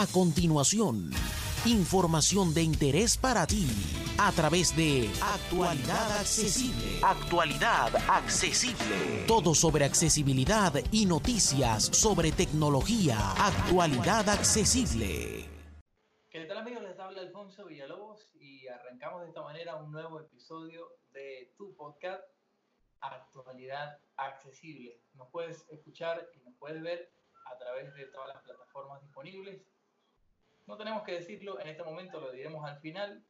A continuación, información de interés para ti a través de Actualidad Accesible. Actualidad Accesible. Todo sobre accesibilidad y noticias sobre tecnología. Actualidad Accesible. ¿Qué tal amigos? Les habla Alfonso Villalobos y arrancamos de esta manera un nuevo episodio de tu podcast Actualidad Accesible. Nos puedes escuchar y nos puedes ver a través de todas las plataformas disponibles no tenemos que decirlo en este momento, lo diremos al final,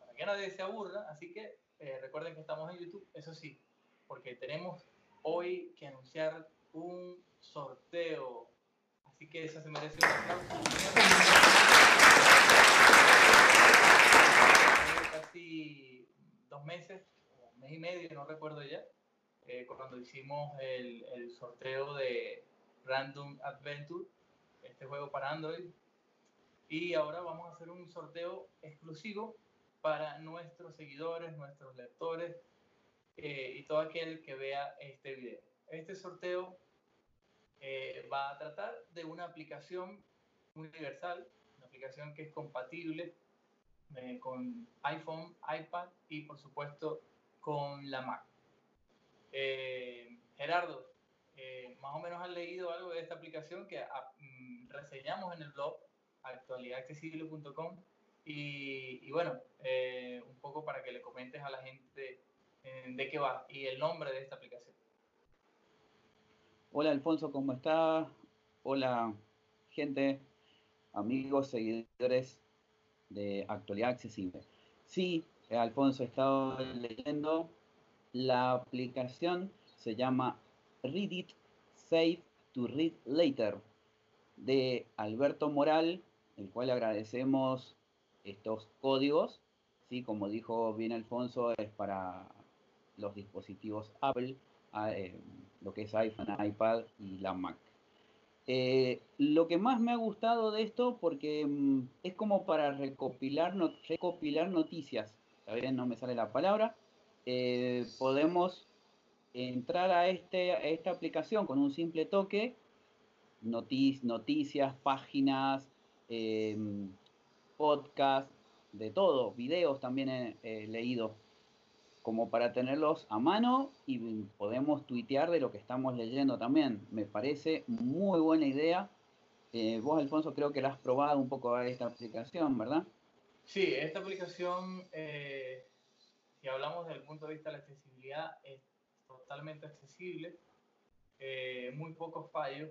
para que nadie se aburra. Así que eh, recuerden que estamos en YouTube, eso sí, porque tenemos hoy que anunciar un sorteo. Así que eso se merece un aplauso. Casi dos meses, un mes y medio, no recuerdo ya, eh, cuando hicimos el, el sorteo de Random Adventure, este juego para Android, y ahora vamos a hacer un sorteo exclusivo para nuestros seguidores, nuestros lectores eh, y todo aquel que vea este video. Este sorteo eh, va a tratar de una aplicación universal, una aplicación que es compatible eh, con iPhone, iPad y por supuesto con la Mac. Gerardo, más o menos has leído algo de esta aplicación que ah, mm, reseñamos en el blog actualidadaccesible.com y, y, bueno, eh, un poco para que le comentes a la gente eh, de qué va y el nombre de esta aplicación. Hola Alfonso, ¿cómo estás? Hola gente, amigos, seguidores de Actualidad Accesible. Sí, Alfonso, he estado leyendo. La aplicación se llama Read It, Save to Read Later de Alberto Moral el cual agradecemos estos códigos, ¿sí? como dijo bien Alfonso, es para los dispositivos Apple, eh, lo que es iPhone, iPad y la Mac. Eh, lo que más me ha gustado de esto, porque mm, es como para recopilar, recopilar noticias, todavía no me sale la palabra, eh, podemos entrar a, este, a esta aplicación con un simple toque, noticias, páginas, eh, podcast, de todo, videos también he, leído, como para tenerlos a mano y podemos tuitear de lo que estamos leyendo también. Me parece muy buena idea. Eh, vos, Alfonso, creo que la has probado un poco a esta aplicación, ¿verdad? Sí, esta aplicación, eh, si hablamos desde el punto de vista de la accesibilidad, es totalmente accesible, eh, muy pocos fallos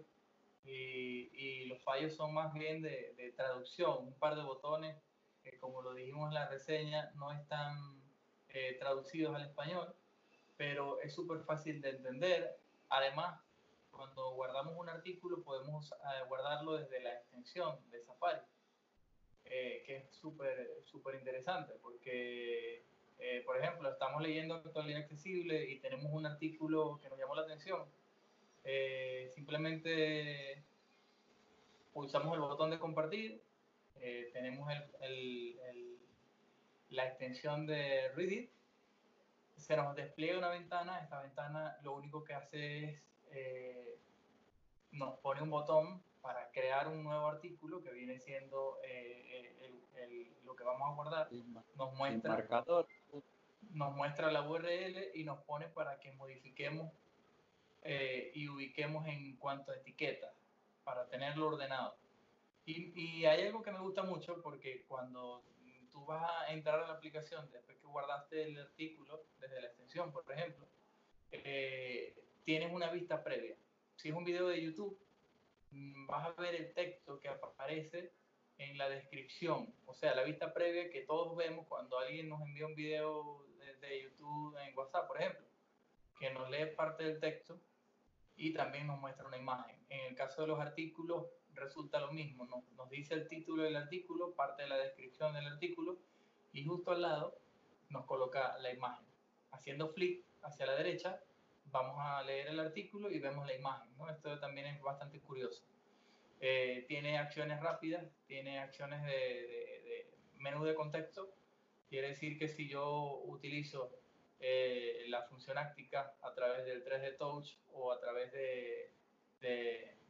y, los fallos son más bien de, traducción, un par de botones que como lo dijimos en la reseña no están eh, traducidos al español, pero es súper fácil de entender. Además, cuando guardamos un artículo podemos eh, guardarlo desde la extensión de Safari, eh, que es súper súper interesante porque, por ejemplo, estamos leyendo actualidad accesible y tenemos un artículo que nos llamó la atención eh, simplemente pulsamos el botón de compartir, eh, tenemos la extensión de Reddit, se nos despliega una ventana, esta ventana lo único que hace es, eh, nos pone un botón para crear un nuevo artículo que viene siendo lo que vamos a guardar, nos muestra, nos muestra la URL y nos pone para que modifiquemos eh, y ubiquemos en cuanto a etiquetas para tenerlo ordenado. Y, y, hay algo que me gusta mucho porque cuando tú vas a entrar a la aplicación después que guardaste el artículo desde la extensión, por ejemplo, eh, tienes una vista previa. Si es un video de YouTube, mm, vas a ver el texto que aparece en la descripción, o sea, la vista previa que todos vemos cuando alguien nos envía un video de, de YouTube en WhatsApp, por ejemplo, que nos lee parte del texto y también nos muestra una imagen. En el caso de los artículos resulta lo mismo, nos, dice el título del artículo, parte de la descripción del artículo y justo al lado nos coloca la imagen. Haciendo flick hacia la derecha vamos a leer el artículo y vemos la imagen. ¿no? Esto también es bastante curioso. Eh, tiene acciones rápidas, tiene acciones de, de menú de contexto. Quiere decir que si yo utilizo eh, la función áctica a través del 3D Touch o a través de,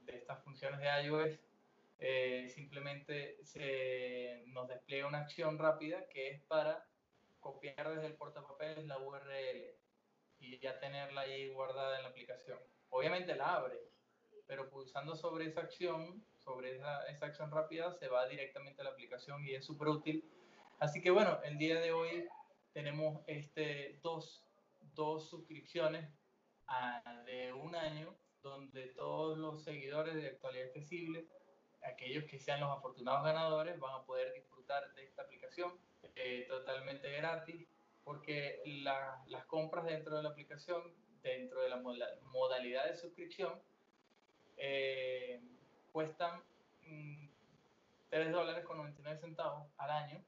estas funciones de iOS, eh, simplemente se nos despliega una acción rápida que es para copiar desde el portapapeles la URL y ya tenerla ahí guardada en la aplicación. Obviamente la abre, pero pulsando sobre esa acción, sobre esa, esa acción rápida, se va directamente a la aplicación y es súper útil. Así que bueno, el día de hoy tenemos este, dos, dos suscripciones de un año donde todos los seguidores de Actualidad Accesible, aquellos que sean los afortunados ganadores, van a poder disfrutar de esta aplicación eh, totalmente gratis, porque las compras dentro de la aplicación, dentro de la modalidad de suscripción, eh, cuestan 3 mm, dólares con 99 centavos al año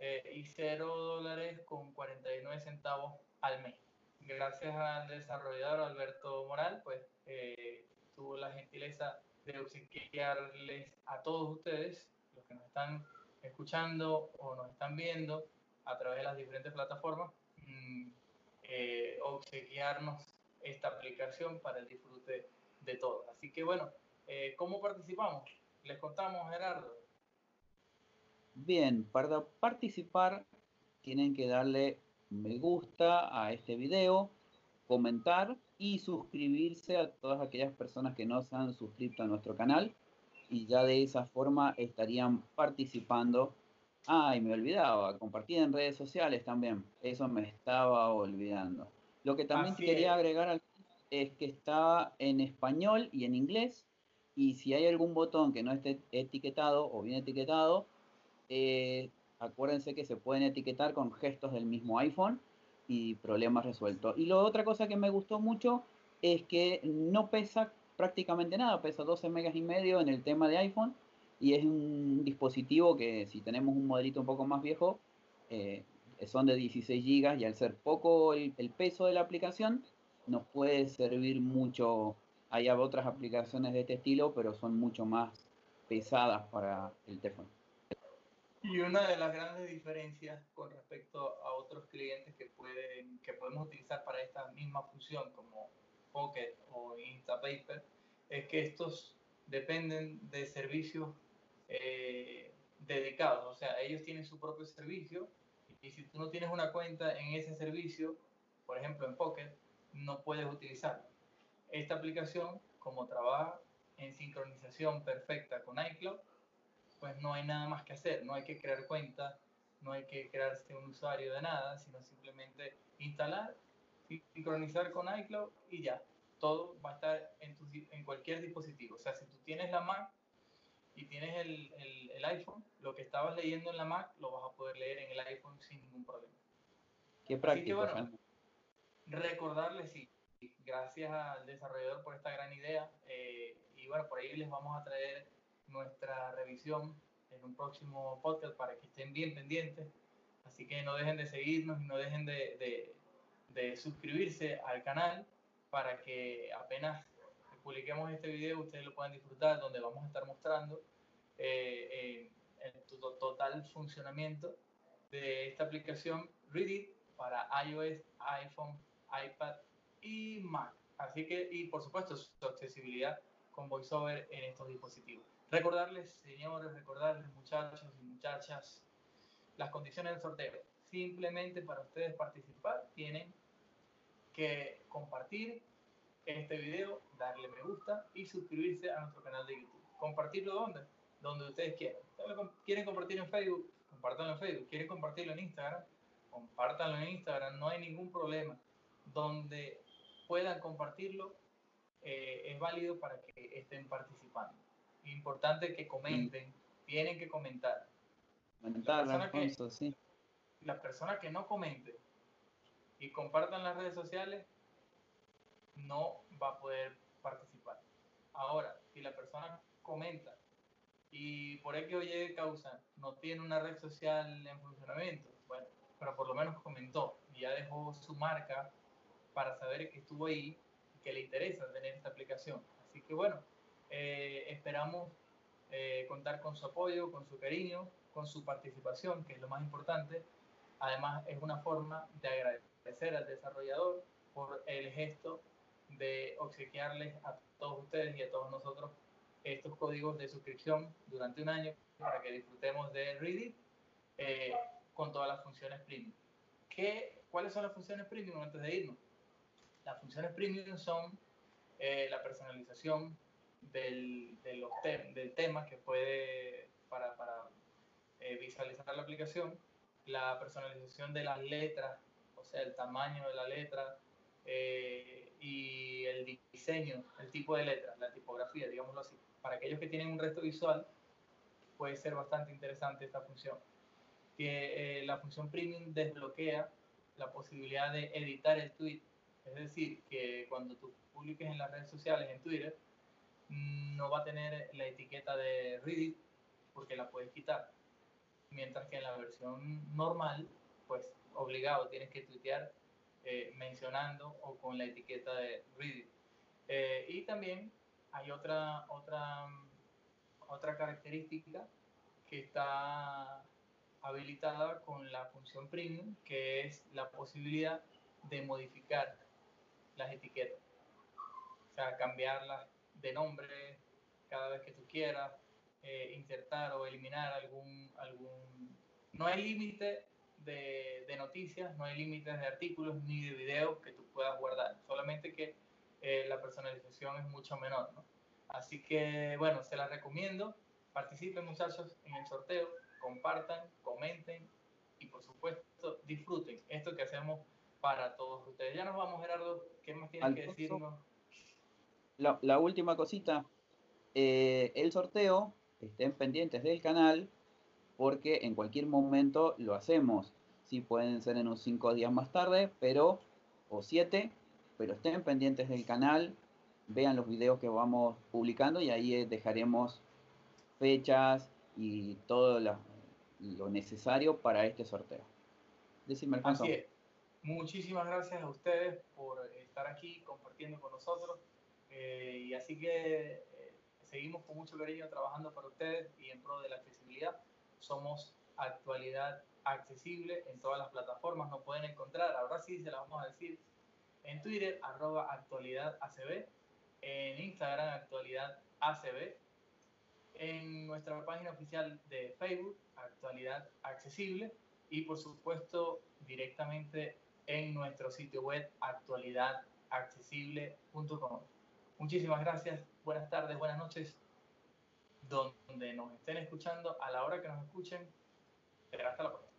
eh, y 0 dólares con 49 centavos al mes. Gracias al desarrollador Alberto Moral, pues tuvo la gentileza de obsequiarles a todos ustedes, los que nos están escuchando o nos están viendo a través de las diferentes plataformas, mm, eh, obsequiarnos esta aplicación para el disfrute de todos. Así que bueno, eh, ¿cómo participamos? Les contamos, Gerardo. Bien, para participar tienen que darle me gusta a este video, comentar y suscribirse a todas aquellas personas que no se han suscrito a nuestro canal y ya de esa forma estarían participando. Ay, me olvidaba, compartir en redes sociales también, eso me estaba olvidando. Lo que también quería agregar es que está en español y en inglés y si hay algún botón que no esté etiquetado o bien etiquetado, eh, acuérdense que se pueden etiquetar con gestos del mismo iPhone y problemas resueltos. Y la otra cosa que me gustó mucho es que no pesa prácticamente nada, pesa 12 megas y medio en el tema de iPhone y es un dispositivo que si tenemos un modelito un poco más viejo, eh, son de 16 gigas y al ser poco el, peso de la aplicación, nos puede servir mucho. Hay otras aplicaciones de este estilo, pero son mucho más pesadas para el teléfono. Y una de las grandes diferencias con respecto a otros clientes que, pueden, que podemos utilizar para esta misma función, como Pocket o Instapaper, es que estos dependen de servicios eh, dedicados. O sea, ellos tienen su propio servicio y si tú no tienes una cuenta en ese servicio, por ejemplo en Pocket, no puedes utilizarlo. Esta aplicación, como trabaja en sincronización perfecta con iCloud, pues no hay nada más que hacer, no hay que crear cuenta, no hay que crearse un usuario de nada, sino simplemente instalar, sincronizar con iCloud y ya. Todo va a estar en, tu, en cualquier dispositivo. O sea, si tú tienes la Mac y tienes el, el, iPhone, lo que estabas leyendo en la Mac lo vas a poder leer en el iPhone sin ningún problema. Qué práctico. Así bueno, recordarles, sí, gracias al desarrollador por esta gran idea. Eh, y bueno, por ahí les vamos a traer nuestra revisión en un próximo podcast para que estén bien pendientes. Así que no dejen de seguirnos y no dejen de, de, suscribirse al canal para que apenas publiquemos este video ustedes lo puedan disfrutar, donde vamos a estar mostrando eh, el total funcionamiento de esta aplicación Reddit para iOS, iPhone, iPad y Mac. Así que, y por supuesto, su accesibilidad con VoiceOver en estos dispositivos. Recordarles, señores, recordarles, muchachos y muchachas, las condiciones del sorteo. Simplemente para ustedes participar tienen que compartir este video, darle me gusta y suscribirse a nuestro canal de YouTube. ¿Compartirlo dónde? Donde ustedes quieran. ¿Quieren compartir en Facebook? Compártanlo en Facebook. ¿Quieren compartirlo en Instagram? Compártanlo en Instagram. No hay ningún problema. Donde puedan compartirlo eh, es válido para que estén participando importante que comenten, tienen que comentar. Comentar, la persona, que, sí. la persona que no comente y compartan las redes sociales no va a poder participar. Ahora, si la persona comenta y por X o Y causa no tiene una red social en funcionamiento, bueno, pero por lo menos comentó y ya dejó su marca para saber que estuvo ahí y que le interesa tener esta aplicación. Así que bueno, eh, esperamos eh, contar con su apoyo, con su cariño, con su participación, que es lo más importante. Además, es una forma de agradecer al desarrollador por el gesto de obsequiarles a todos ustedes y a todos nosotros estos códigos de suscripción durante un año para que disfrutemos de Reddit eh, con todas las funciones premium. ¿Qué, ¿Cuáles son las funciones premium antes de irnos? Las funciones premium son eh, la personalización del, de los del tema que puede para, para eh, visualizar la aplicación, la personalización de las letras, o sea, el tamaño de la letra eh, y el diseño, el tipo de letra, la tipografía, digámoslo así. Para aquellos que tienen un resto visual, puede ser bastante interesante esta función. Que la función premium desbloquea la posibilidad de editar el tweet es decir, que cuando tú publiques en las redes sociales, en Twitter, no va a tener la etiqueta de Reddit porque la puedes quitar. Mientras que en la versión normal, pues obligado tienes que tuitear eh, mencionando o con la etiqueta de Reddit. Eh, y también hay otra, otra, otra característica que está habilitada con la función premium, que es la posibilidad de modificar las etiquetas. O sea, cambiarlas de nombre cada vez que tú quieras, eh, insertar o eliminar algún... algún... No hay límite de, de, noticias, no hay límites de artículos ni de videos que tú puedas guardar, solamente que eh, la personalización es mucho menor. ¿no? Así que, bueno, se las recomiendo. Participen muchachos en el sorteo, compartan, comenten y por supuesto disfruten esto que hacemos para todos ustedes. Ya nos vamos, Gerardo. ¿Qué más tienes que decirnos? La, última cosita. Eh, el sorteo, estén pendientes del canal, porque en cualquier momento lo hacemos. Sí, pueden ser en unos 5 días más tarde, pero, o 7, pero estén pendientes del canal, vean los videos que vamos publicando y ahí eh, dejaremos fechas y todo lo, necesario para este sorteo. Decime, Alfonso. Así Muchísimas gracias a ustedes por estar aquí compartiendo con nosotros. Eh, y así que eh, seguimos con mucho cariño trabajando para ustedes y en pro de la accesibilidad. Somos actualidad accesible en todas las plataformas. Nos pueden encontrar, ahora sí se las vamos a decir, en Twitter, arroba actualidad ACB, en Instagram, actualidad ACB, en nuestra página oficial de Facebook, actualidad accesible, y por supuesto directamente en nuestro sitio web actualidadaccesible.com. Muchísimas gracias, buenas tardes, buenas noches, donde nos estén escuchando, a la hora que nos escuchen. Hasta la próxima.